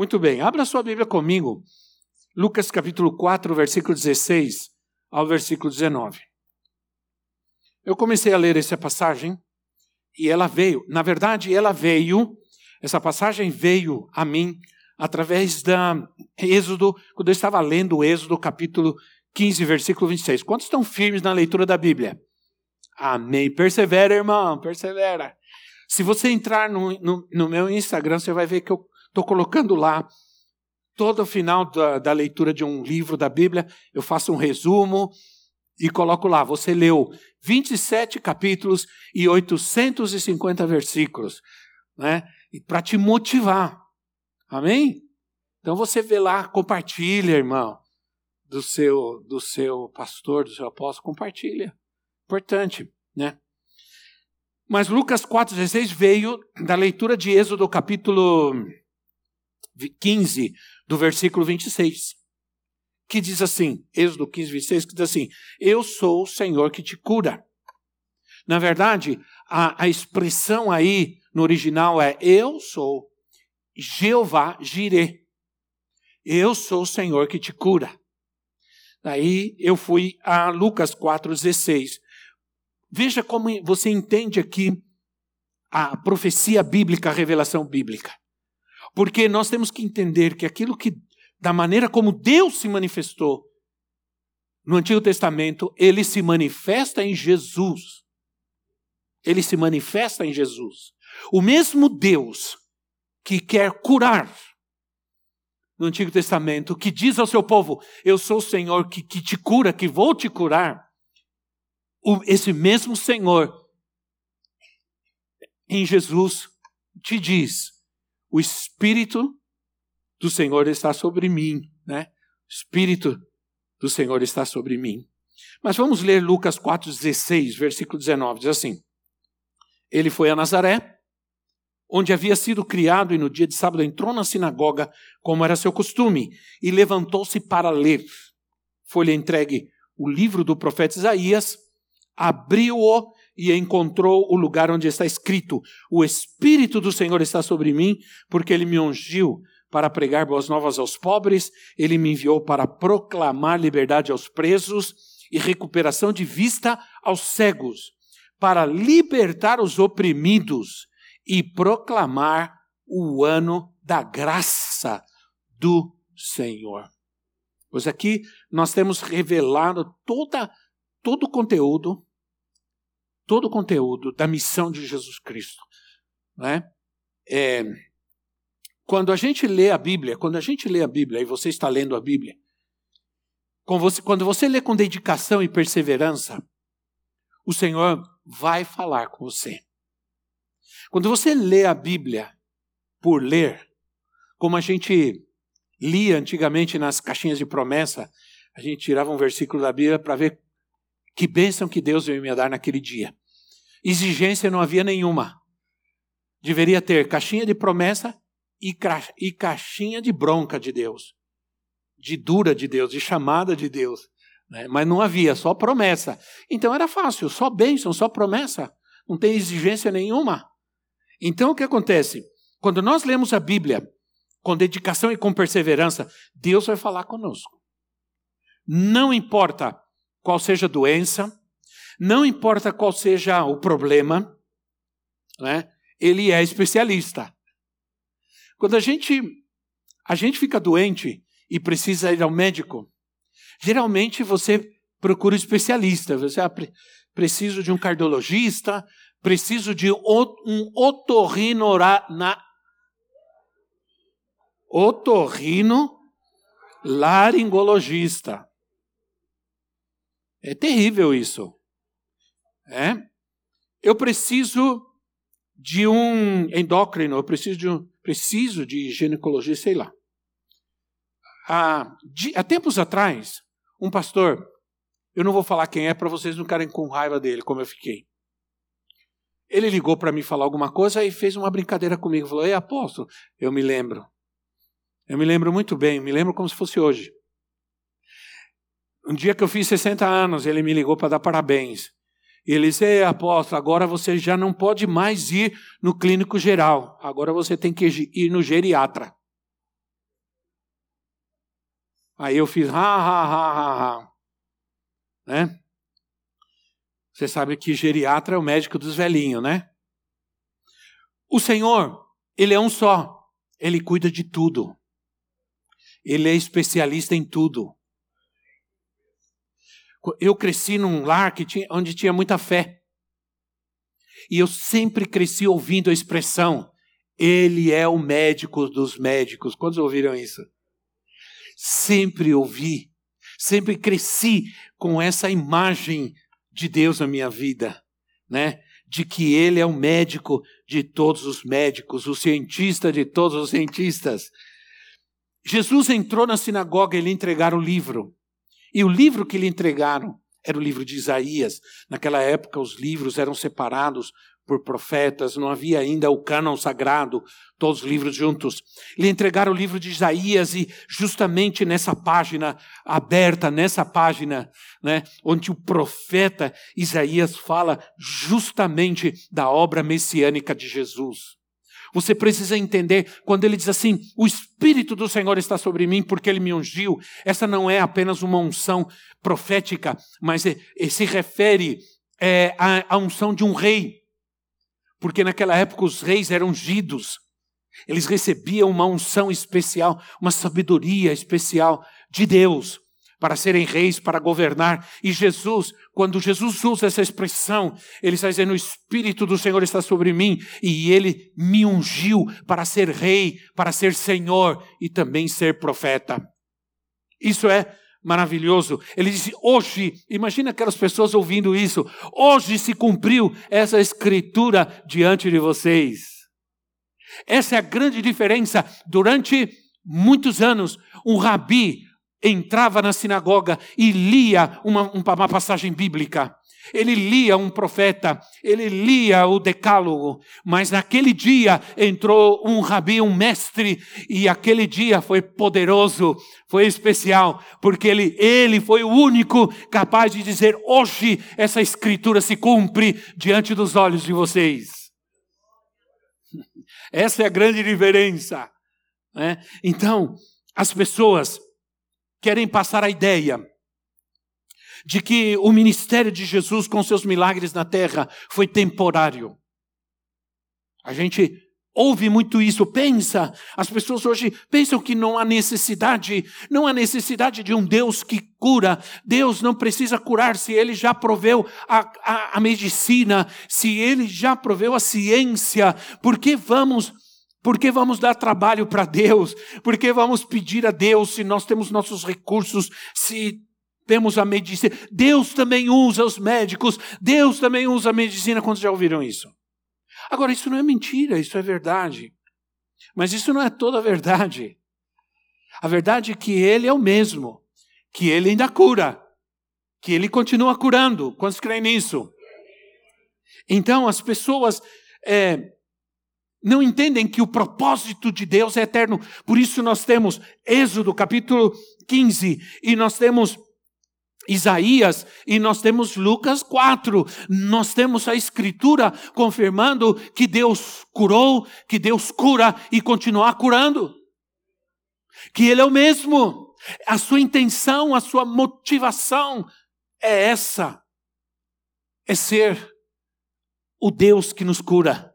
Muito bem, abra sua Bíblia comigo, Lucas capítulo 4, versículo 16 ao versículo 19. Eu comecei a ler essa passagem e ela veio, na verdade, ela veio, essa passagem veio a mim através da Êxodo, quando eu estava lendo o Êxodo capítulo 15, versículo 26. Quantos estão firmes na leitura da Bíblia? Amém. Persevera, irmão, persevera. Se você entrar no, no, no meu Instagram, você vai ver que eu Estou colocando lá todo final da, da, leitura de um livro da Bíblia, eu faço um resumo e coloco lá. Você leu 27 capítulos e 850 versículos, né? Para te motivar. Amém? Então você vê lá, compartilha, irmão, do seu do seu pastor, do seu apóstolo, compartilha. Importante, né? Mas Lucas 4,16 veio da leitura de Êxodo capítulo 15, do versículo 26, que diz assim, Êxodo 15, 26, que diz assim, eu sou o Senhor que te cura. Na verdade, a, a expressão aí no original é eu sou Jeová Jireh. Eu sou o Senhor que te cura. Daí eu fui a Lucas 4,16. Veja como você entende aqui a profecia bíblica, a revelação bíblica. Porque nós temos que entender que aquilo que, da maneira como Deus se manifestou no Antigo Testamento, ele se manifesta em Jesus. Ele se manifesta em Jesus. O mesmo Deus que quer curar no Antigo Testamento, que diz ao seu povo: Eu sou o Senhor que, que te cura, que vou te curar. O, esse mesmo Senhor em Jesus te diz: o Espírito do Senhor está sobre mim, né? O Espírito do Senhor está sobre mim. Mas vamos ler Lucas 4,16, versículo 19, diz assim: Ele foi a Nazaré, onde havia sido criado, e no dia de sábado entrou na sinagoga, como era seu costume, e levantou-se para ler. Foi-lhe entregue o livro do profeta Isaías, abriu-o e encontrou o lugar onde está escrito: O Espírito do Senhor está sobre mim, porque ele me ungiu para pregar boas novas aos pobres, ele me enviou para proclamar liberdade aos presos e recuperação de vista aos cegos, para libertar os oprimidos e proclamar o ano da graça do Senhor. Pois aqui nós temos revelado toda, todo o conteúdo todo o conteúdo da missão de Jesus Cristo. Né? É, quando a gente lê a Bíblia, quando a gente lê a Bíblia, e você está lendo a Bíblia, você, quando você lê com dedicação e perseverança, o Senhor vai falar com você. Quando você lê a Bíblia por ler, como a gente lia antigamente nas caixinhas de promessa, a gente tirava um versículo da Bíblia para ver que bênção que Deus veio me dar naquele dia. Exigência não havia nenhuma. Deveria ter caixinha de promessa e, e caixinha de bronca de Deus, de dura de Deus, de chamada de Deus. Né? Mas não havia, só promessa. Então era fácil, só bênção, só promessa. Não tem exigência nenhuma. Então o que acontece? Quando nós lemos a Bíblia com dedicação e com perseverança, Deus vai falar conosco. Não importa qual seja a doença, não importa qual seja o problema, né? ele é especialista. Quando a gente, a gente fica doente e precisa ir ao médico, geralmente você procura um especialista. Você ah, preciso de um cardiologista, preciso de um otorrino na otorrino laringologista. É terrível isso. É? Eu preciso de um endócrino, eu preciso de um, preciso de ginecologia, sei lá. há, há tempos atrás, um pastor, eu não vou falar quem é para vocês não ficarem com raiva dele, como eu fiquei. Ele ligou para mim falar alguma coisa e fez uma brincadeira comigo. Falou: Ei, apóstolo, eu me lembro. Eu me lembro muito bem, me lembro como se fosse hoje. Um dia que eu fiz 60 anos, ele me ligou para dar parabéns. Ele disse: Ei, apóstolo, agora você já não pode mais ir no clínico geral. Agora você tem que ir no geriatra. Aí eu fiz, ha, ha, ha, ha, ha. Né? Você sabe que geriatra é o médico dos velhinhos, né? O Senhor, Ele é um só. Ele cuida de tudo. Ele é especialista em tudo. Eu cresci num lar que tinha, onde tinha muita fé. E eu sempre cresci ouvindo a expressão: Ele é o médico dos médicos. Quantos ouviram isso? sempre ouvi, sempre cresci com essa imagem de Deus na minha vida, né? De que Ele é o médico de todos os médicos, o cientista de todos os cientistas. Jesus entrou na sinagoga e lhe entregaram o livro. E o livro que lhe entregaram era o livro de Isaías. Naquela época, os livros eram separados por profetas, não havia ainda o cânon sagrado, todos os livros juntos. Lhe entregaram o livro de Isaías e justamente nessa página aberta, nessa página, né, onde o profeta Isaías fala justamente da obra messiânica de Jesus. Você precisa entender quando ele diz assim: o Espírito do Senhor está sobre mim porque ele me ungiu. Essa não é apenas uma unção profética, mas é, é, se refere é, à, à unção de um rei porque naquela época os reis eram ungidos. Eles recebiam uma unção especial, uma sabedoria especial de Deus para serem reis, para governar. E Jesus, quando Jesus usa essa expressão, ele está dizendo: O Espírito do Senhor está sobre mim e ele me ungiu para ser rei, para ser senhor e também ser profeta. Isso é maravilhoso. Ele disse: hoje, imagina aquelas pessoas ouvindo isso, hoje se cumpriu essa escritura diante de vocês. Essa é a grande diferença. Durante muitos anos, um rabi entrava na sinagoga e lia uma, uma passagem bíblica. Ele lia um profeta, ele lia o decálogo, mas naquele dia entrou um rabi, um mestre, e aquele dia foi poderoso, foi especial, porque ele, ele foi o único capaz de dizer: hoje essa escritura se cumpre diante dos olhos de vocês. Essa é a grande diferença. Né? Então, as pessoas querem passar a ideia de que o ministério de Jesus com seus milagres na terra foi temporário. A gente ouve muito isso, pensa, as pessoas hoje pensam que não há necessidade, não há necessidade de um Deus que cura. Deus não precisa curar se ele já proveu a, a, a medicina, se ele já proveu a ciência. Por que vamos por que vamos dar trabalho para Deus? Por que vamos pedir a Deus se nós temos nossos recursos, se temos a medicina. Deus também usa os médicos, Deus também usa a medicina. Quantos já ouviram isso? Agora, isso não é mentira, isso é verdade. Mas isso não é toda a verdade. A verdade é que Ele é o mesmo, que Ele ainda cura, que Ele continua curando. Quantos creem nisso? Então, as pessoas é, não entendem que o propósito de Deus é eterno. Por isso, nós temos Êxodo capítulo 15 e nós temos Isaías e nós temos Lucas 4. Nós temos a Escritura confirmando que Deus curou, que Deus cura e continua curando. Que Ele é o mesmo. A sua intenção, a sua motivação é essa: é ser o Deus que nos cura.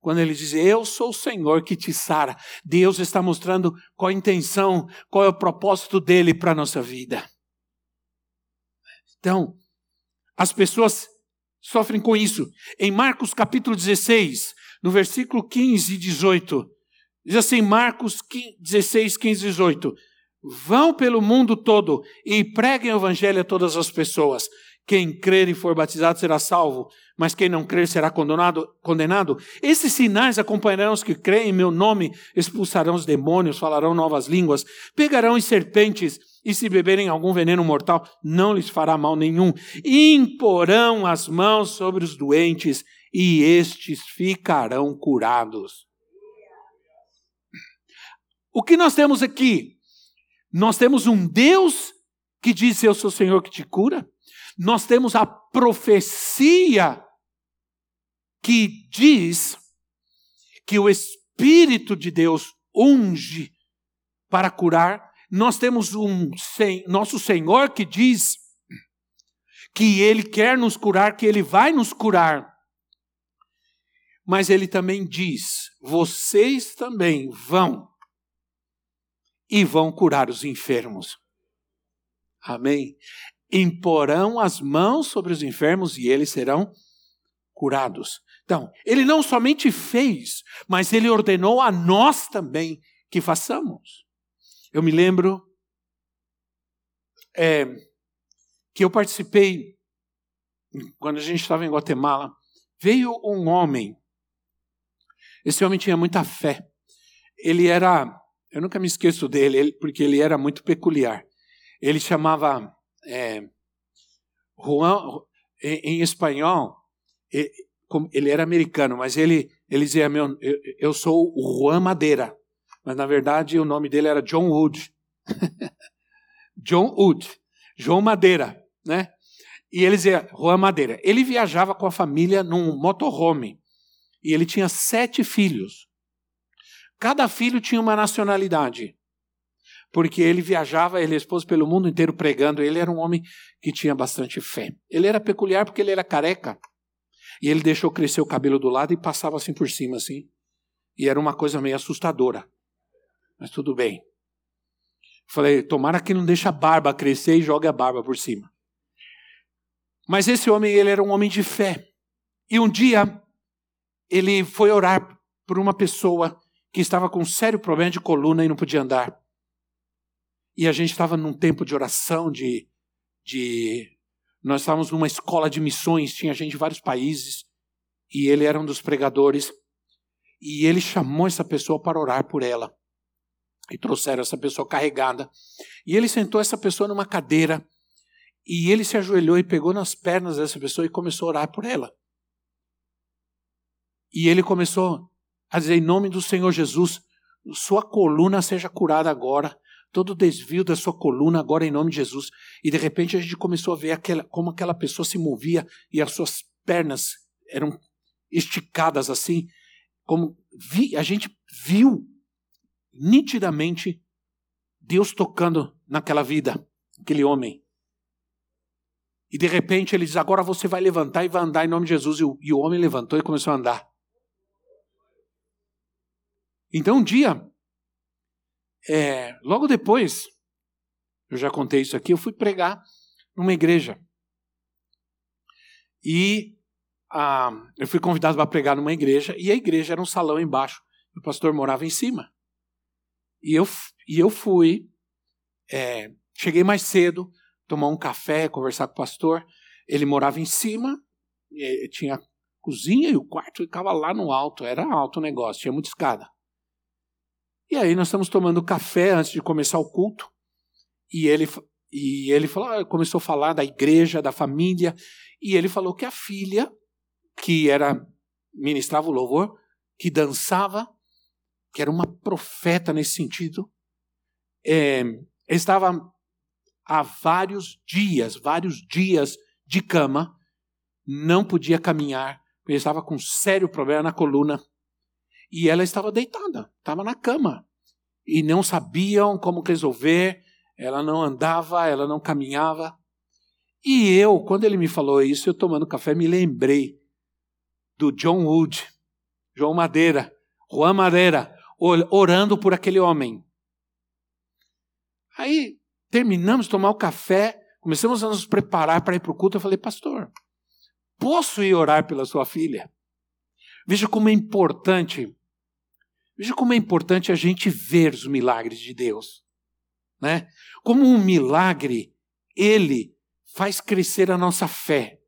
Quando ele diz, Eu sou o Senhor que te sara, Deus está mostrando qual a intenção, qual é o propósito dele para a nossa vida. Então, as pessoas sofrem com isso. Em Marcos capítulo 16, no versículo 15 e 18, diz assim: Marcos 16, 15 e 18. Vão pelo mundo todo e preguem o evangelho a todas as pessoas. Quem crer e for batizado será salvo, mas quem não crer será condenado. condenado. Esses sinais acompanharão os que creem em meu nome, expulsarão os demônios, falarão novas línguas, pegarão em serpentes, e se beberem algum veneno mortal, não lhes fará mal nenhum. Imporão as mãos sobre os doentes, e estes ficarão curados. O que nós temos aqui? Nós temos um Deus que diz: Eu sou o Senhor que te cura nós temos a profecia que diz que o Espírito de Deus unge para curar. Nós temos um nosso Senhor que diz que Ele quer nos curar, que Ele vai nos curar. Mas Ele também diz: vocês também vão e vão curar os enfermos. Amém? Imporão as mãos sobre os enfermos e eles serão curados. Então, ele não somente fez, mas ele ordenou a nós também que façamos. Eu me lembro é, que eu participei, quando a gente estava em Guatemala, veio um homem. Esse homem tinha muita fé. Ele era, eu nunca me esqueço dele, porque ele era muito peculiar. Ele chamava é, Juan, em, em espanhol, ele era americano, mas ele, ele dizia: meu, eu, eu sou o Juan Madeira. Mas na verdade o nome dele era John Wood. John Wood. João Madeira, né? E ele dizia Juan Madeira. Ele viajava com a família num motorhome. E ele tinha sete filhos. Cada filho tinha uma nacionalidade porque ele viajava, ele expôs pelo mundo inteiro pregando. Ele era um homem que tinha bastante fé. Ele era peculiar porque ele era careca. E ele deixou crescer o cabelo do lado e passava assim por cima, assim. E era uma coisa meio assustadora. Mas tudo bem. Falei, tomara que não deixe a barba crescer e jogue a barba por cima. Mas esse homem, ele era um homem de fé. E um dia, ele foi orar por uma pessoa que estava com um sério problema de coluna e não podia andar. E a gente estava num tempo de oração, de, de. Nós estávamos numa escola de missões, tinha gente de vários países, e ele era um dos pregadores. E ele chamou essa pessoa para orar por ela. E trouxeram essa pessoa carregada. E ele sentou essa pessoa numa cadeira. E ele se ajoelhou e pegou nas pernas dessa pessoa e começou a orar por ela. E ele começou a dizer: em nome do Senhor Jesus, sua coluna seja curada agora todo desvio da sua coluna agora em nome de Jesus. E de repente a gente começou a ver aquela, como aquela pessoa se movia e as suas pernas eram esticadas assim, como vi, a gente viu nitidamente Deus tocando naquela vida, aquele homem. E de repente ele diz: Agora você vai levantar e vai andar em nome de Jesus. E o, e o homem levantou e começou a andar. Então um dia é, logo depois, eu já contei isso aqui, eu fui pregar numa igreja. E ah, eu fui convidado para pregar numa igreja, e a igreja era um salão embaixo. O pastor morava em cima. E eu, e eu fui, é, cheguei mais cedo, tomar um café, conversar com o pastor. Ele morava em cima, tinha cozinha e o quarto ficava lá no alto, era alto o negócio, tinha muita escada. E aí nós estamos tomando café antes de começar o culto. E ele, e ele falou, ah, começou a falar da igreja, da família. E ele falou que a filha, que era ministrava o louvor, que dançava, que era uma profeta nesse sentido, é, estava há vários dias, vários dias de cama, não podia caminhar, porque estava com um sério problema na coluna e ela estava deitada, estava na cama. E não sabiam como resolver, ela não andava, ela não caminhava. E eu, quando ele me falou isso, eu tomando café, me lembrei do John Wood, João Madeira, Juan Madeira, orando por aquele homem. Aí terminamos de tomar o café, começamos a nos preparar para ir para o culto. Eu falei, pastor, posso ir orar pela sua filha? Veja como é importante Veja como é importante a gente ver os milagres de Deus. Né? Como um milagre, ele faz crescer a nossa fé.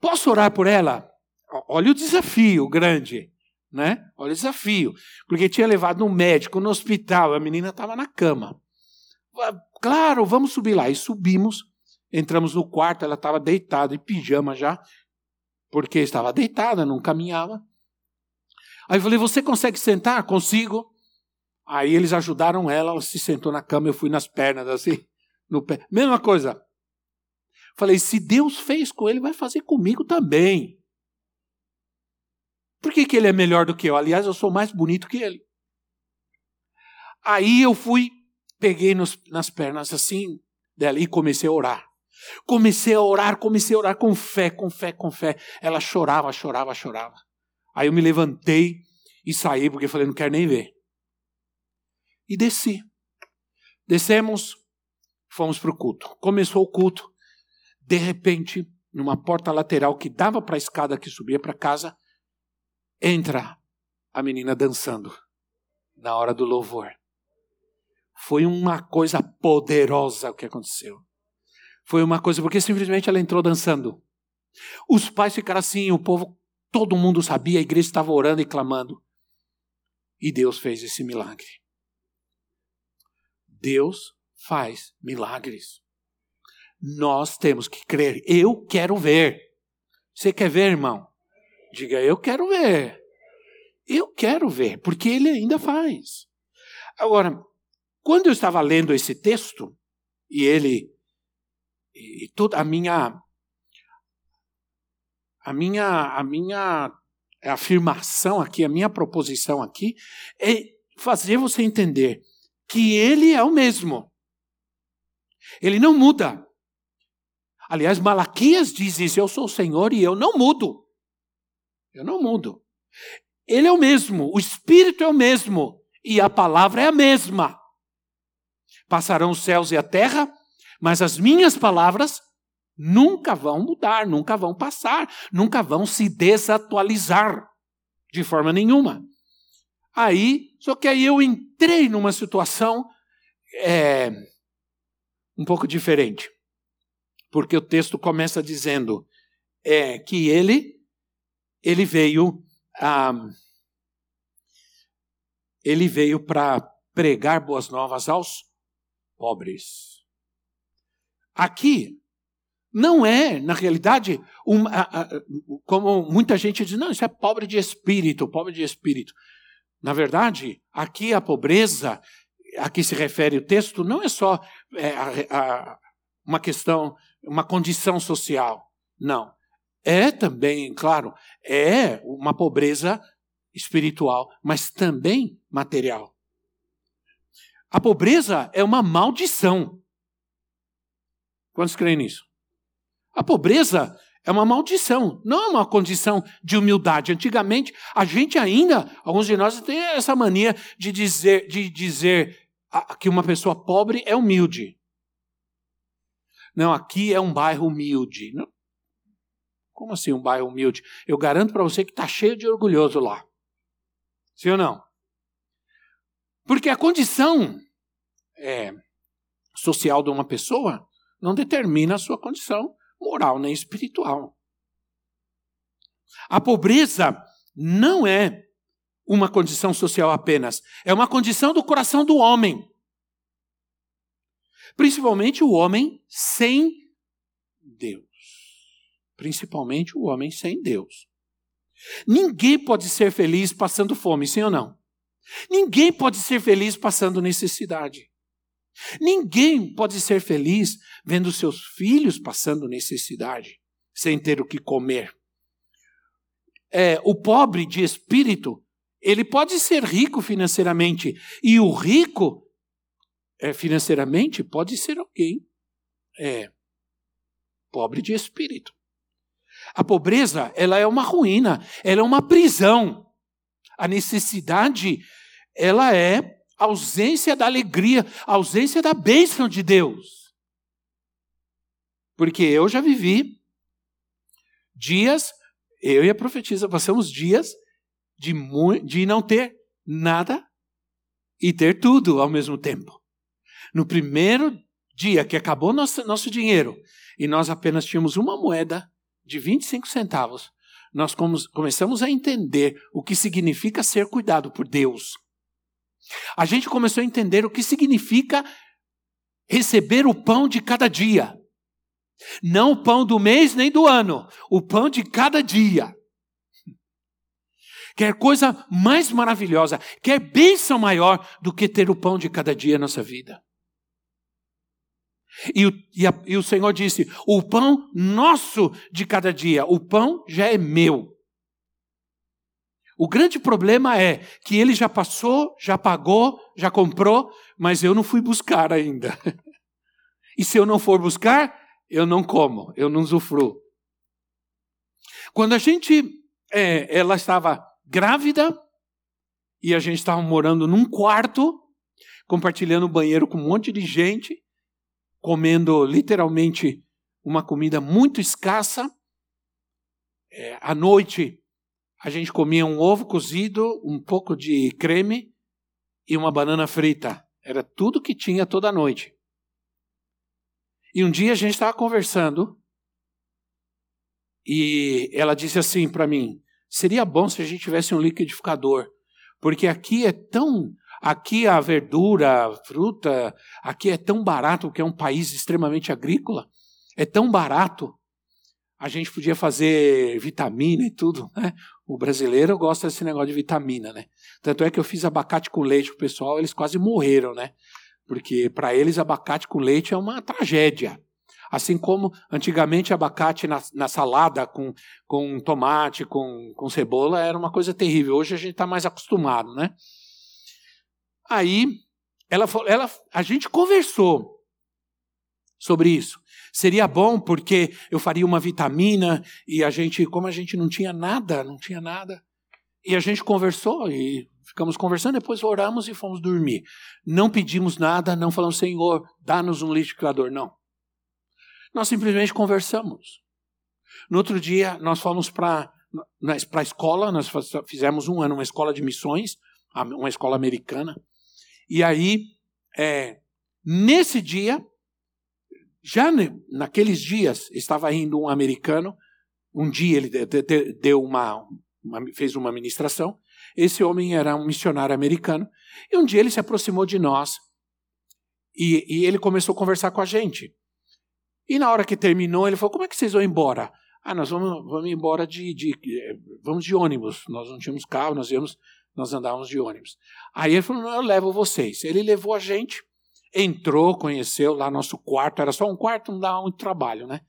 Posso orar por ela? Olha o desafio grande, né? Olha o desafio. Porque tinha levado no médico, no hospital, a menina estava na cama. Claro, vamos subir lá. E subimos, entramos no quarto, ela estava deitada, em pijama já, porque estava deitada, não caminhava. Aí eu falei: Você consegue sentar? Consigo. Aí eles ajudaram ela, ela se sentou na cama, eu fui nas pernas, assim, no pé. Mesma coisa. Falei: Se Deus fez com ele, vai fazer comigo também. Por que, que ele é melhor do que eu? Aliás, eu sou mais bonito que ele. Aí eu fui, peguei nos, nas pernas assim dela e comecei a orar. Comecei a orar, comecei a orar com fé, com fé, com fé. Ela chorava, chorava, chorava. Aí eu me levantei e saí, porque falei, não quero nem ver. E desci. Descemos, fomos para o culto. Começou o culto. De repente, numa porta lateral que dava para a escada que subia para casa, entra a menina dançando na hora do louvor. Foi uma coisa poderosa o que aconteceu. Foi uma coisa, porque simplesmente ela entrou dançando. Os pais ficaram assim, o povo Todo mundo sabia, a igreja estava orando e clamando. E Deus fez esse milagre. Deus faz milagres. Nós temos que crer. Eu quero ver. Você quer ver, irmão? Diga, eu quero ver. Eu quero ver, porque ele ainda faz. Agora, quando eu estava lendo esse texto, e ele, e toda a minha a minha, a minha afirmação aqui, a minha proposição aqui é fazer você entender que ele é o mesmo. Ele não muda. Aliás, Malaquias diz isso: Eu sou o Senhor e eu não mudo. Eu não mudo. Ele é o mesmo, o Espírito é o mesmo e a palavra é a mesma. Passarão os céus e a terra, mas as minhas palavras nunca vão mudar, nunca vão passar, nunca vão se desatualizar de forma nenhuma. Aí, só que aí eu entrei numa situação é, um pouco diferente, porque o texto começa dizendo é, que ele ele veio ah, ele veio para pregar boas novas aos pobres. Aqui não é, na realidade, uma, como muita gente diz, não, isso é pobre de espírito, pobre de espírito. Na verdade, aqui a pobreza a que se refere o texto não é só é, a, a, uma questão, uma condição social. Não. É também, claro, é uma pobreza espiritual, mas também material. A pobreza é uma maldição. Quantos creem nisso? A pobreza é uma maldição, não é uma condição de humildade. Antigamente, a gente ainda, alguns de nós têm essa mania de dizer, de dizer que uma pessoa pobre é humilde. Não, aqui é um bairro humilde. Não. Como assim um bairro humilde? Eu garanto para você que está cheio de orgulhoso lá. Sim ou não? Porque a condição é, social de uma pessoa não determina a sua condição moral nem espiritual. A pobreza não é uma condição social apenas, é uma condição do coração do homem. Principalmente o homem sem Deus. Principalmente o homem sem Deus. Ninguém pode ser feliz passando fome, sim ou não? Ninguém pode ser feliz passando necessidade. Ninguém pode ser feliz vendo seus filhos passando necessidade, sem ter o que comer. É, o pobre de espírito, ele pode ser rico financeiramente, e o rico é, financeiramente pode ser alguém é, pobre de espírito. A pobreza, ela é uma ruína, ela é uma prisão. A necessidade, ela é ausência da alegria, ausência da bênção de Deus. Porque eu já vivi dias, eu e a profetisa passamos dias de, de não ter nada e ter tudo ao mesmo tempo. No primeiro dia que acabou nosso, nosso dinheiro e nós apenas tínhamos uma moeda de 25 centavos, nós começamos a entender o que significa ser cuidado por Deus. A gente começou a entender o que significa receber o pão de cada dia. Não o pão do mês nem do ano, o pão de cada dia. Quer coisa mais maravilhosa, quer bênção maior do que ter o pão de cada dia na nossa vida. E o, e, a, e o Senhor disse: O pão nosso de cada dia, o pão já é meu. O grande problema é que ele já passou, já pagou, já comprou, mas eu não fui buscar ainda. E se eu não for buscar, eu não como, eu não usufruo. Quando a gente, é, ela estava grávida e a gente estava morando num quarto, compartilhando o banheiro com um monte de gente, comendo literalmente uma comida muito escassa. É, à noite, a gente comia um ovo cozido, um pouco de creme e uma banana frita. Era tudo que tinha toda noite. E um dia a gente estava conversando e ela disse assim para mim: seria bom se a gente tivesse um liquidificador, porque aqui é tão Aqui a verdura, a fruta, aqui é tão barato, que é um país extremamente agrícola, é tão barato. A gente podia fazer vitamina e tudo, né? O brasileiro gosta desse negócio de vitamina, né? Tanto é que eu fiz abacate com leite pro pessoal, eles quase morreram, né? Porque para eles abacate com leite é uma tragédia. Assim como antigamente abacate na, na salada com, com tomate, com, com cebola, era uma coisa terrível. Hoje a gente está mais acostumado, né? Aí ela, ela, a gente conversou sobre isso. Seria bom porque eu faria uma vitamina e a gente, como a gente não tinha nada, não tinha nada, e a gente conversou e ficamos conversando, depois oramos e fomos dormir. Não pedimos nada, não falamos, Senhor, dá-nos um liquidificador, não. Nós simplesmente conversamos. No outro dia, nós fomos para a escola, nós fizemos um ano, uma escola de missões, uma escola americana. E aí, é, nesse dia, já naqueles dias, estava indo um americano. Um dia ele deu uma, uma, fez uma ministração. Esse homem era um missionário americano. E um dia ele se aproximou de nós e, e ele começou a conversar com a gente. E na hora que terminou, ele falou: Como é que vocês vão embora? Ah, nós vamos, vamos embora de, de, vamos de ônibus. Nós não tínhamos carro, nós íamos nós andávamos de ônibus. Aí ele falou: não, eu levo vocês. Ele levou a gente, entrou, conheceu lá nosso quarto, era só um quarto, não dava muito trabalho, né?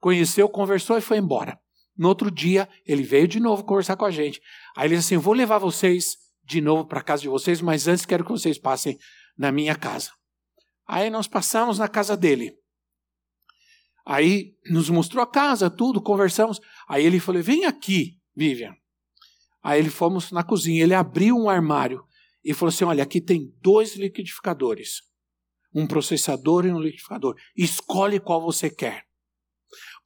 Conheceu, conversou e foi embora. No outro dia, ele veio de novo conversar com a gente. Aí ele disse assim: vou levar vocês de novo para a casa de vocês, mas antes quero que vocês passem na minha casa. Aí nós passamos na casa dele. Aí nos mostrou a casa, tudo, conversamos. Aí ele falou: vem aqui, Vivian. Aí ele fomos na cozinha, ele abriu um armário e falou assim: olha, aqui tem dois liquidificadores, um processador e um liquidificador. Escolhe qual você quer.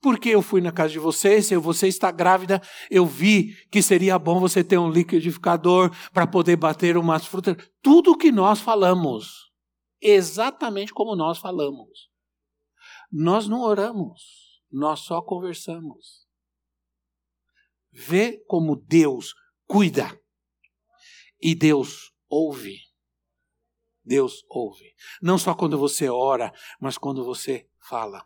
Porque eu fui na casa de vocês, se você está grávida, eu vi que seria bom você ter um liquidificador para poder bater umas frutas. Tudo que nós falamos, exatamente como nós falamos. Nós não oramos, nós só conversamos. Vê como Deus cuida. E Deus ouve. Deus ouve. Não só quando você ora, mas quando você fala.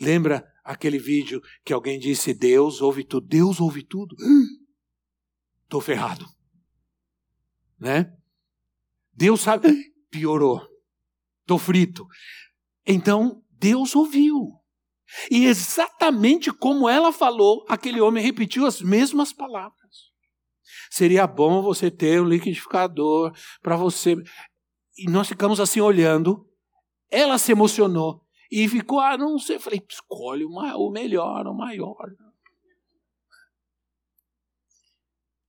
Lembra aquele vídeo que alguém disse: Deus ouve tudo? Deus ouve tudo? Estou ferrado. Né? Deus sabe. Piorou. Estou frito. Então, Deus ouviu. E exatamente como ela falou, aquele homem repetiu as mesmas palavras. Seria bom você ter um liquidificador para você. E nós ficamos assim olhando. Ela se emocionou e ficou, ah, não sei. Eu falei, escolhe o melhor, o maior.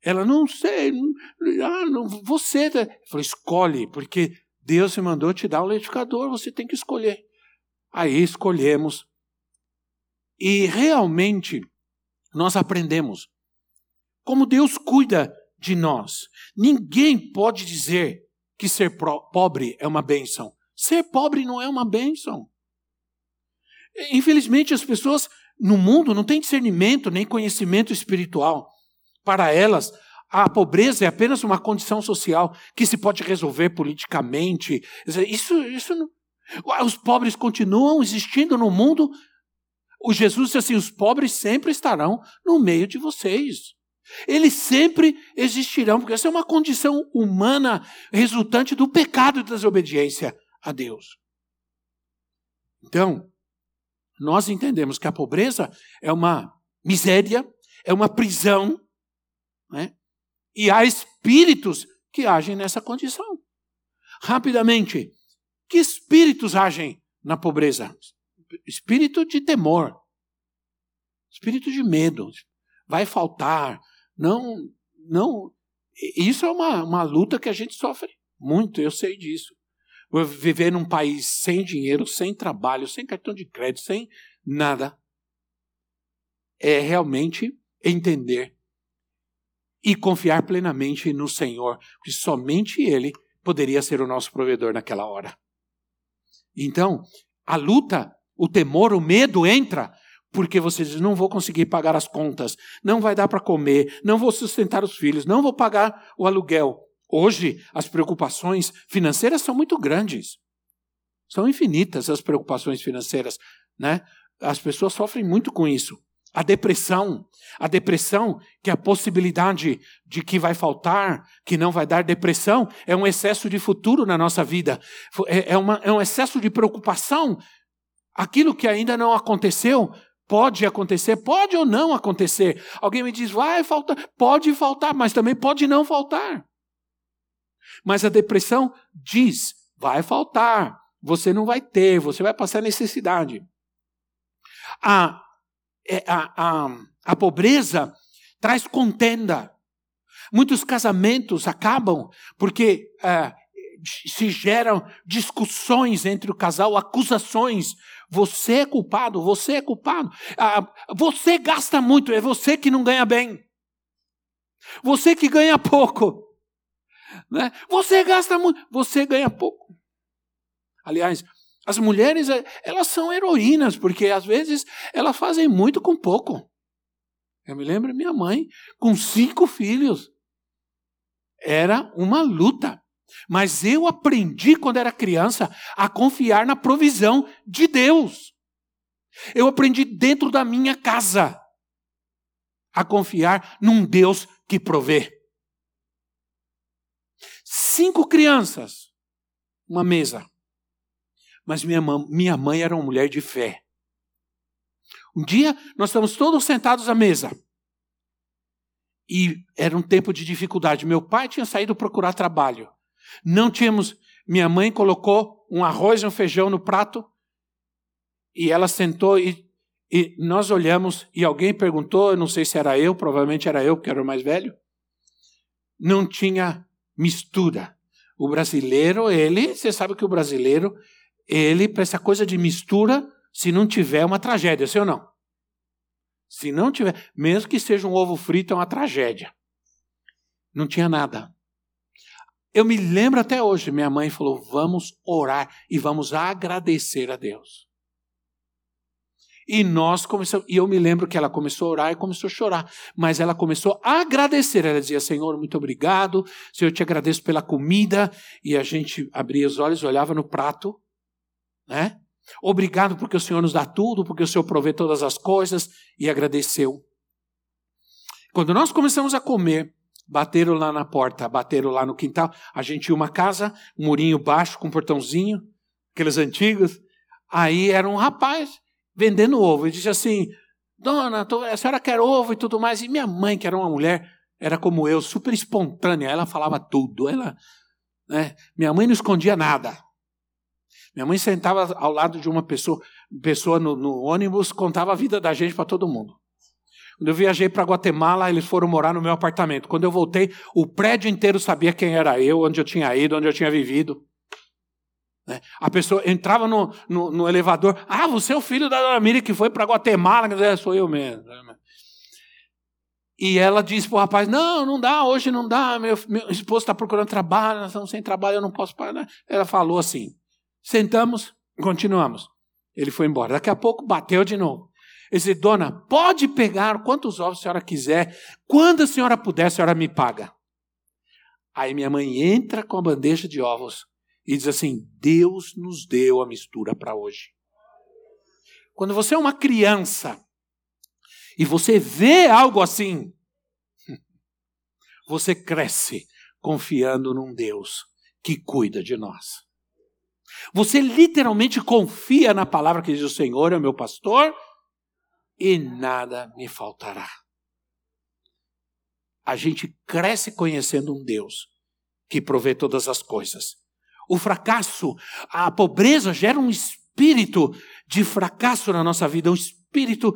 Ela, não sei, ah, não, você. Eu falei, escolhe, porque Deus me mandou te dar um liquidificador, você tem que escolher. Aí escolhemos e realmente nós aprendemos como Deus cuida de nós. Ninguém pode dizer que ser pobre é uma bênção. Ser pobre não é uma bênção. Infelizmente, as pessoas no mundo não têm discernimento nem conhecimento espiritual. Para elas, a pobreza é apenas uma condição social que se pode resolver politicamente. Isso, isso não... Os pobres continuam existindo no mundo. O Jesus disse assim: os pobres sempre estarão no meio de vocês. Eles sempre existirão, porque essa é uma condição humana resultante do pecado e da desobediência a Deus. Então, nós entendemos que a pobreza é uma miséria, é uma prisão, né? e há espíritos que agem nessa condição. Rapidamente, que espíritos agem na pobreza? Espírito de temor, espírito de medo. Vai faltar, não, não. Isso é uma, uma luta que a gente sofre muito, eu sei disso. Viver num país sem dinheiro, sem trabalho, sem cartão de crédito, sem nada, é realmente entender e confiar plenamente no Senhor, porque somente Ele poderia ser o nosso provedor naquela hora. Então, a luta, o temor, o medo entra porque você diz: não vou conseguir pagar as contas, não vai dar para comer, não vou sustentar os filhos, não vou pagar o aluguel. Hoje, as preocupações financeiras são muito grandes. São infinitas as preocupações financeiras, né? As pessoas sofrem muito com isso. A depressão, a depressão, que é a possibilidade de que vai faltar, que não vai dar depressão, é um excesso de futuro na nossa vida, é, é uma, é um excesso de preocupação. Aquilo que ainda não aconteceu Pode acontecer, pode ou não acontecer. Alguém me diz, vai faltar, pode faltar, mas também pode não faltar. Mas a depressão diz, vai faltar, você não vai ter, você vai passar necessidade. A, é, a, a, a pobreza traz contenda. Muitos casamentos acabam porque é, se geram discussões entre o casal, acusações. Você é culpado, você é culpado. Ah, você gasta muito, é você que não ganha bem. Você que ganha pouco. Né? Você gasta muito, você ganha pouco. Aliás, as mulheres, eh, elas são heroínas, porque às vezes elas fazem muito com pouco. Eu me lembro minha mãe, com cinco filhos. Era uma luta. Mas eu aprendi quando era criança a confiar na provisão de Deus. Eu aprendi dentro da minha casa a confiar num Deus que provê. Cinco crianças, uma mesa. Mas minha mãe, minha mãe era uma mulher de fé. Um dia nós estamos todos sentados à mesa. E era um tempo de dificuldade. Meu pai tinha saído procurar trabalho. Não tínhamos. Minha mãe colocou um arroz e um feijão no prato e ela sentou e, e nós olhamos e alguém perguntou, eu não sei se era eu, provavelmente era eu, porque era o mais velho. Não tinha mistura. O brasileiro, ele, você sabe que o brasileiro, ele, para essa coisa de mistura, se não tiver, é uma tragédia, sim ou não? Se não tiver, mesmo que seja um ovo frito, é uma tragédia. Não tinha nada. Eu me lembro até hoje, minha mãe falou: vamos orar e vamos agradecer a Deus. E nós começamos, e eu me lembro que ela começou a orar e começou a chorar, mas ela começou a agradecer. Ela dizia: Senhor, muito obrigado, Senhor, eu te agradeço pela comida. E a gente abria os olhos, olhava no prato, né? Obrigado porque o Senhor nos dá tudo, porque o Senhor provê todas as coisas, e agradeceu. Quando nós começamos a comer, Bateram lá na porta, bateram lá no quintal. A gente tinha uma casa, um murinho baixo com um portãozinho, aqueles antigos. Aí era um rapaz vendendo ovo. Ele disse assim: Dona, a senhora quer ovo e tudo mais. E minha mãe, que era uma mulher, era como eu, super espontânea. Ela falava tudo. Ela, né? Minha mãe não escondia nada. Minha mãe sentava ao lado de uma pessoa, pessoa no, no ônibus, contava a vida da gente para todo mundo. Quando eu viajei para Guatemala, eles foram morar no meu apartamento. Quando eu voltei, o prédio inteiro sabia quem era eu, onde eu tinha ido, onde eu tinha vivido. Né? A pessoa entrava no, no, no, elevador. Ah, você é o filho da dona Miriam que foi para Guatemala. É, sou eu mesmo. E ela disse para o rapaz: Não, não dá, hoje não dá. Meu, meu esposo está procurando trabalho, nós estamos sem trabalho, eu não posso parar. Ela falou assim: Sentamos, continuamos. Ele foi embora. Daqui a pouco bateu de novo. Ele disse, dona, pode pegar quantos ovos a senhora quiser. Quando a senhora puder, a senhora me paga. Aí minha mãe entra com a bandeja de ovos e diz assim: Deus nos deu a mistura para hoje. Quando você é uma criança e você vê algo assim, você cresce confiando num Deus que cuida de nós. Você literalmente confia na palavra que diz: O Senhor é o meu pastor e nada me faltará. A gente cresce conhecendo um Deus que provê todas as coisas. O fracasso, a pobreza gera um espírito de fracasso na nossa vida, um espírito,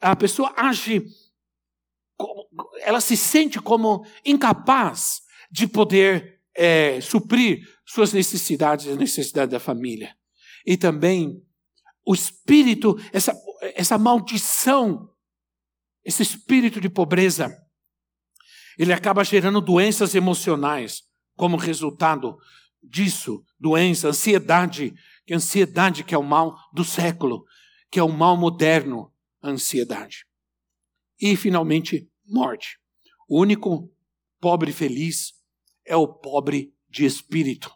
a pessoa age, ela se sente como incapaz de poder é, suprir suas necessidades e necessidades da família. E também o espírito, essa, essa maldição, esse espírito de pobreza, ele acaba gerando doenças emocionais como resultado disso, doença, ansiedade, que a ansiedade que é o mal do século, que é o mal moderno, a ansiedade. E finalmente, morte. O único pobre feliz é o pobre de espírito.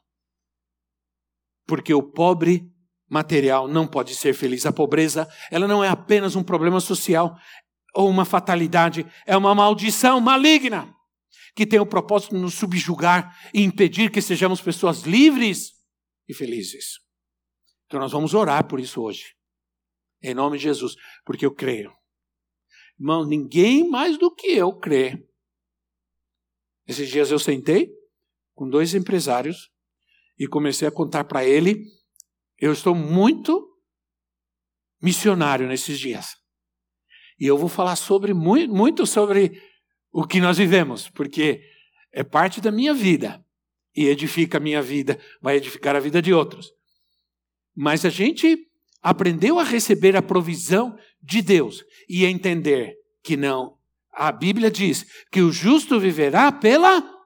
Porque o pobre material não pode ser feliz. A pobreza, ela não é apenas um problema social ou uma fatalidade, é uma maldição maligna que tem o propósito de nos subjugar e impedir que sejamos pessoas livres e felizes. Então nós vamos orar por isso hoje. Em nome de Jesus, porque eu creio. Irmão, ninguém mais do que eu crê. Esses dias eu sentei com dois empresários e comecei a contar para ele. Eu estou muito missionário nesses dias. E eu vou falar sobre muito, sobre o que nós vivemos, porque é parte da minha vida e edifica a minha vida, vai edificar a vida de outros. Mas a gente aprendeu a receber a provisão de Deus e a entender que não. A Bíblia diz que o justo viverá pela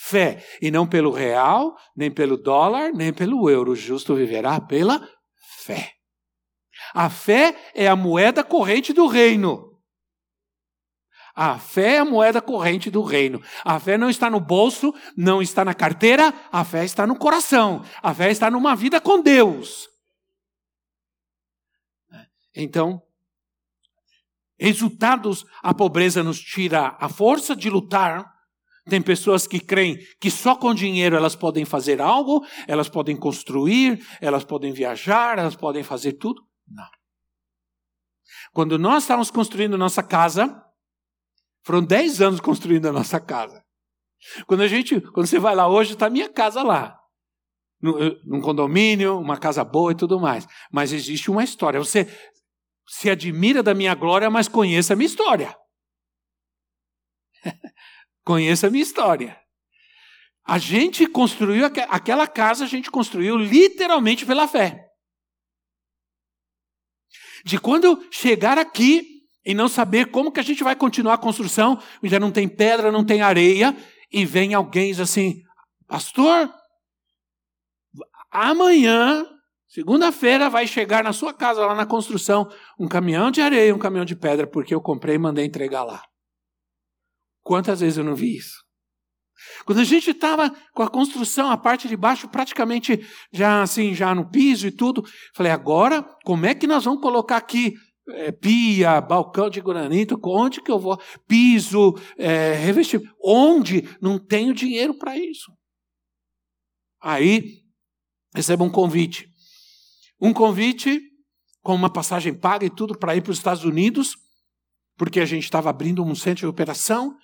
fé, e não pelo real, nem pelo dólar, nem pelo euro. O justo viverá pela fé. A fé é a moeda corrente do reino. A fé é a moeda corrente do reino. A fé não está no bolso, não está na carteira, a fé está no coração. A fé está numa vida com Deus. Então, resultados, a pobreza nos tira a força de lutar. Tem pessoas que creem que só com dinheiro elas podem fazer algo, elas podem construir, elas podem viajar, elas podem fazer tudo. Não. Quando nós estávamos construindo nossa casa, foram 10 anos construindo a nossa casa. Quando a gente, quando você vai lá hoje, está a minha casa lá. Num condomínio, uma casa boa e tudo mais. Mas existe uma história. Você se admira da minha glória, mas conheça a minha história. Conheça a minha história. A gente construiu aquela casa, a gente construiu literalmente pela fé. De quando chegar aqui, e não saber como que a gente vai continuar a construção, já não tem pedra, não tem areia, e vem alguém e diz assim: Pastor, amanhã, segunda-feira, vai chegar na sua casa, lá na construção, um caminhão de areia, um caminhão de pedra, porque eu comprei e mandei entregar lá. Quantas vezes eu não vi isso? Quando a gente estava com a construção, a parte de baixo praticamente já assim, já no piso e tudo, falei, agora, como é que nós vamos colocar aqui é, pia, balcão de granito, onde que eu vou? Piso, é, revestimento. Onde? Não tenho dinheiro para isso. Aí, recebo um convite. Um convite com uma passagem paga e tudo para ir para os Estados Unidos, porque a gente estava abrindo um centro de operação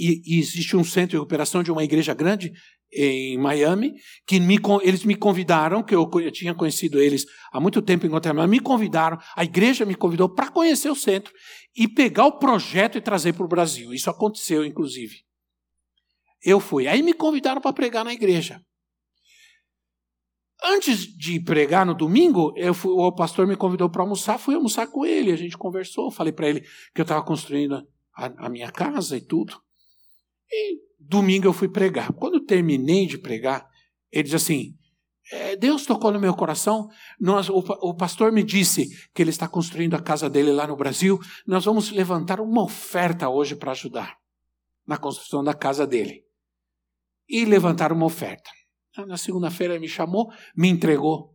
e, e existe um centro de operação de uma igreja grande em Miami, que me, eles me convidaram, que eu, eu, tinha conhecido eles há muito tempo em Guatemala, me convidaram, a igreja me convidou para conhecer o centro e pegar o projeto e trazer para o Brasil. Isso aconteceu, inclusive. Eu fui. Aí me convidaram para pregar na igreja. Antes de pregar no domingo, fui, o pastor me convidou para almoçar, fui almoçar com ele, a gente conversou, falei para ele que eu estava construindo a, a minha casa e tudo. E domingo eu fui pregar. Quando terminei de pregar, ele diz assim: é, Deus tocou no meu coração. Nós, o, o, pastor me disse que ele está construindo a casa dele lá no Brasil. Nós vamos levantar uma oferta hoje para ajudar na construção da casa dele. E levantar uma oferta. Na segunda-feira ele me chamou, me entregou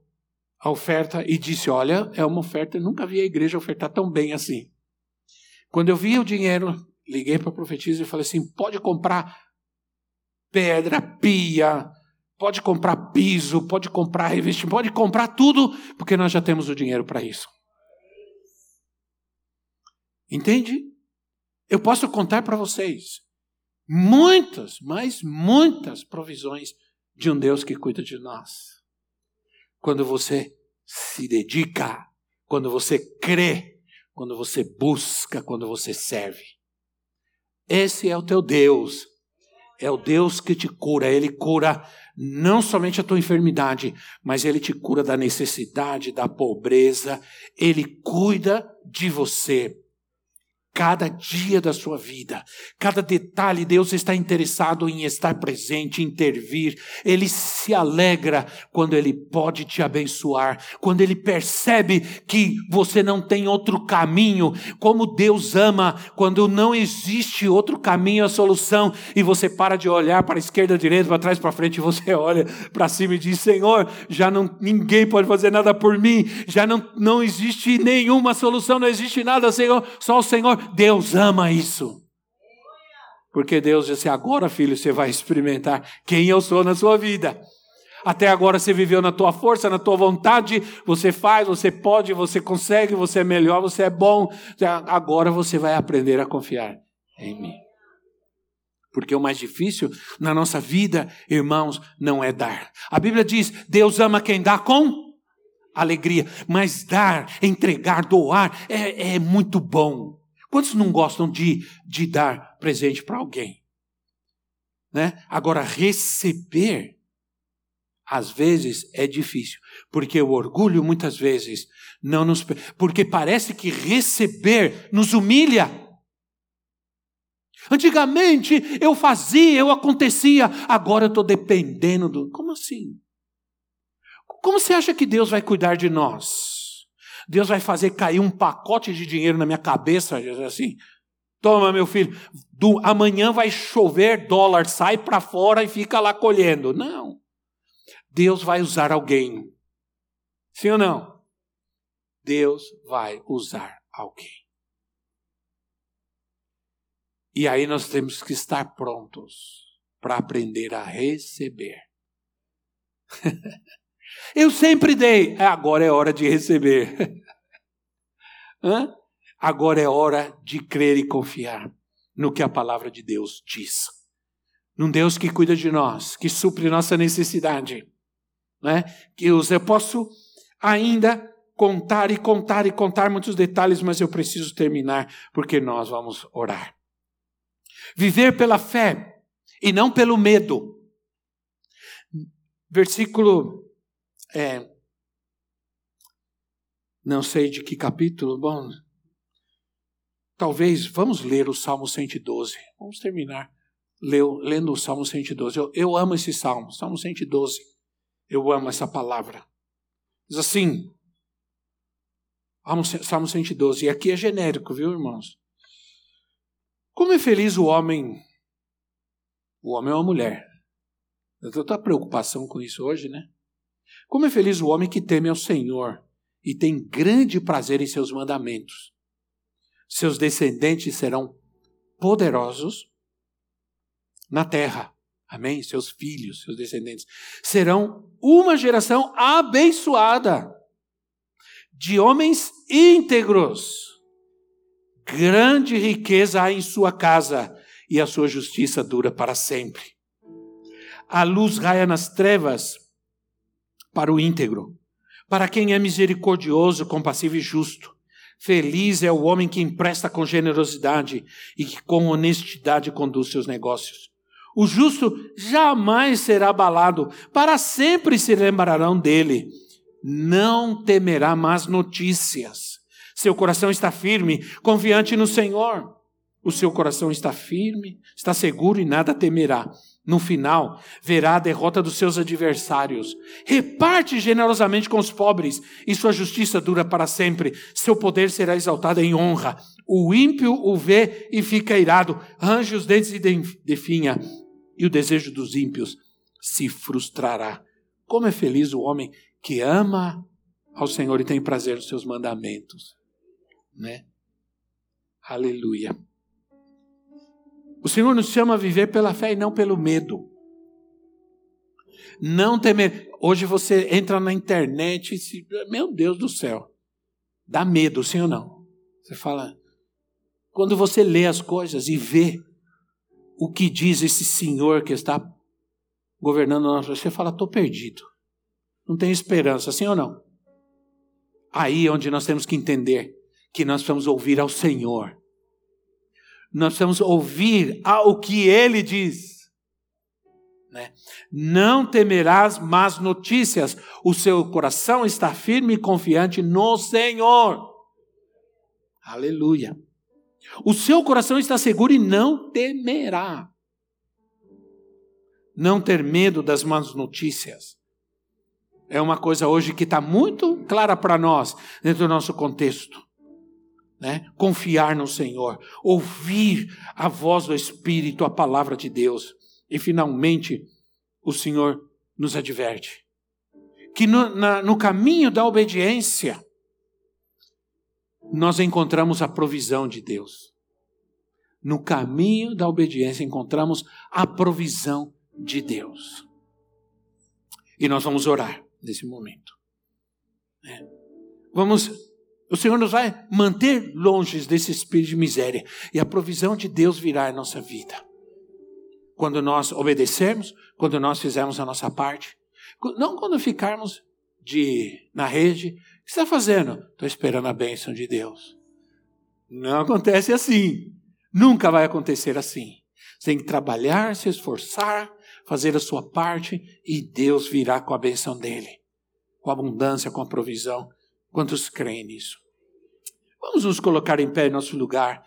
a oferta e disse: Olha, é uma oferta, eu nunca vi a igreja ofertar tão bem assim. Quando eu vi o dinheiro, liguei para a profetisa e falei assim: pode comprar pedra, pia, pode comprar piso, pode comprar revestimento, pode comprar tudo, porque nós já temos o dinheiro para isso. Entende? Eu posso contar para vocês muitas, mas muitas provisões de um Deus que cuida de nós. Quando você se dedica, quando você crê, quando você busca, quando você serve. Esse é o teu Deus. É o Deus que te cura. Ele cura não somente a tua enfermidade, mas ele te cura da necessidade, da pobreza. Ele cuida de você cada dia da sua vida, cada detalhe, Deus está interessado em estar presente, intervir. Ele se alegra quando ele pode te abençoar, quando ele percebe que você não tem outro caminho. Como Deus ama quando não existe outro caminho, a solução, e você para de olhar para a esquerda, direita, para trás, para frente, e você olha para cima e diz: Senhor, já não ninguém pode fazer nada por mim, já não, não existe nenhuma solução, não existe nada, Senhor, só o Senhor Deus ama isso. Porque Deus disse: agora, filho, você vai experimentar quem eu sou na sua vida. Até agora você viveu na tua força, na tua vontade, você faz, você pode, você consegue, você é melhor, você é bom. Agora você vai aprender a confiar em mim. Porque o mais difícil na nossa vida, irmãos, não é dar. A Bíblia diz: Deus ama quem dá com alegria, mas dar, entregar, doar é, é muito bom. Quantos não gostam de, de dar presente para alguém? Né? Agora, receber, às vezes, é difícil, porque o orgulho, muitas vezes, não nos. Porque parece que receber nos humilha. Antigamente eu fazia, eu acontecia, agora eu estou dependendo do. Como assim? Como você acha que Deus vai cuidar de nós? Deus vai fazer cair um pacote de dinheiro na minha cabeça, assim. Toma, meu filho, do, amanhã vai chover, dólar sai para fora e fica lá colhendo. Não. Deus vai usar alguém. Sim ou não? Deus vai usar alguém. E aí nós temos que estar prontos para aprender a receber. Eu sempre dei, é, agora é hora de receber. Hã? Agora é hora de crer e confiar no que a palavra de Deus diz. Num Deus que cuida de nós, que supre nossa necessidade. Né? Que eu posso ainda contar e contar e contar muitos detalhes, mas eu preciso terminar porque nós vamos orar. Viver pela fé e não pelo medo. Versículo é, não sei de que capítulo, bom, talvez vamos ler o Salmo 112. Vamos terminar leu, lendo o Salmo 112. Eu, eu amo esse salmo, Salmo 112. Eu amo essa palavra. Diz assim, Salmo 112, e aqui é genérico, viu, irmãos? Como é feliz o homem, o homem é uma mulher. Eu estou com preocupação com isso hoje, né? Como é feliz o homem que teme ao Senhor e tem grande prazer em seus mandamentos. Seus descendentes serão poderosos na terra. Amém? Seus filhos, seus descendentes, serão uma geração abençoada de homens íntegros. Grande riqueza há em sua casa e a sua justiça dura para sempre. A luz raia nas trevas para o íntegro, para quem é misericordioso, compassivo e justo. Feliz é o homem que empresta com generosidade e que com honestidade conduz seus negócios. O justo jamais será abalado, para sempre se lembrarão dele. Não temerá más notícias. Seu coração está firme, confiante no Senhor. O seu coração está firme, está seguro e nada temerá. No final, verá a derrota dos seus adversários. Reparte generosamente com os pobres, e sua justiça dura para sempre. Seu poder será exaltado em honra. O ímpio o vê e fica irado, range os dentes e definha, e o desejo dos ímpios se frustrará. Como é feliz o homem que ama ao Senhor e tem prazer nos seus mandamentos, né? Aleluia. O Senhor nos chama a viver pela fé e não pelo medo. Não temer. Hoje você entra na internet e se. Meu Deus do céu. Dá medo, sim ou não? Você fala. Quando você lê as coisas e vê o que diz esse Senhor que está governando nós, você fala, estou perdido. Não tem esperança, sim ou não? Aí é onde nós temos que entender que nós vamos ouvir ao Senhor nós precisamos ouvir o que ele diz. Né? Não temerás más notícias, o seu coração está firme e confiante no Senhor. Aleluia. O seu coração está seguro e não temerá. Não ter medo das más notícias. É uma coisa hoje que está muito clara para nós, dentro do nosso contexto né? confiar no Senhor, ouvir a voz do Espírito, a palavra de Deus. E finalmente, o Senhor nos adverte que no, na, no caminho da obediência, nós encontramos a provisão de Deus. No caminho da obediência, encontramos a provisão de Deus. E nós vamos orar nesse momento. É. Vamos o Senhor nos vai manter longe desse espírito de miséria e a provisão de Deus virá em nossa vida. Quando nós obedecermos, quando nós fizermos a nossa parte, não quando ficarmos de na rede, o que você está fazendo? Estou esperando a bênção de Deus. Não acontece assim. Nunca vai acontecer assim. Você tem que trabalhar, se esforçar, fazer a sua parte e Deus virá com a bênção dele, com a abundância, com a provisão Quantos creem nisso? Vamos nos colocar em pé em nosso lugar.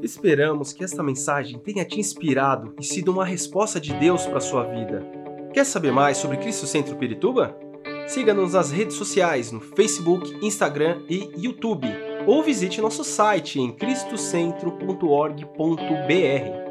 Esperamos que esta mensagem tenha te inspirado e sido uma resposta de Deus para a sua vida. Quer saber mais sobre Cristo Centro Pirituba? Siga-nos nas redes sociais no Facebook, Instagram e YouTube, ou visite nosso site em cristocentro.org.br.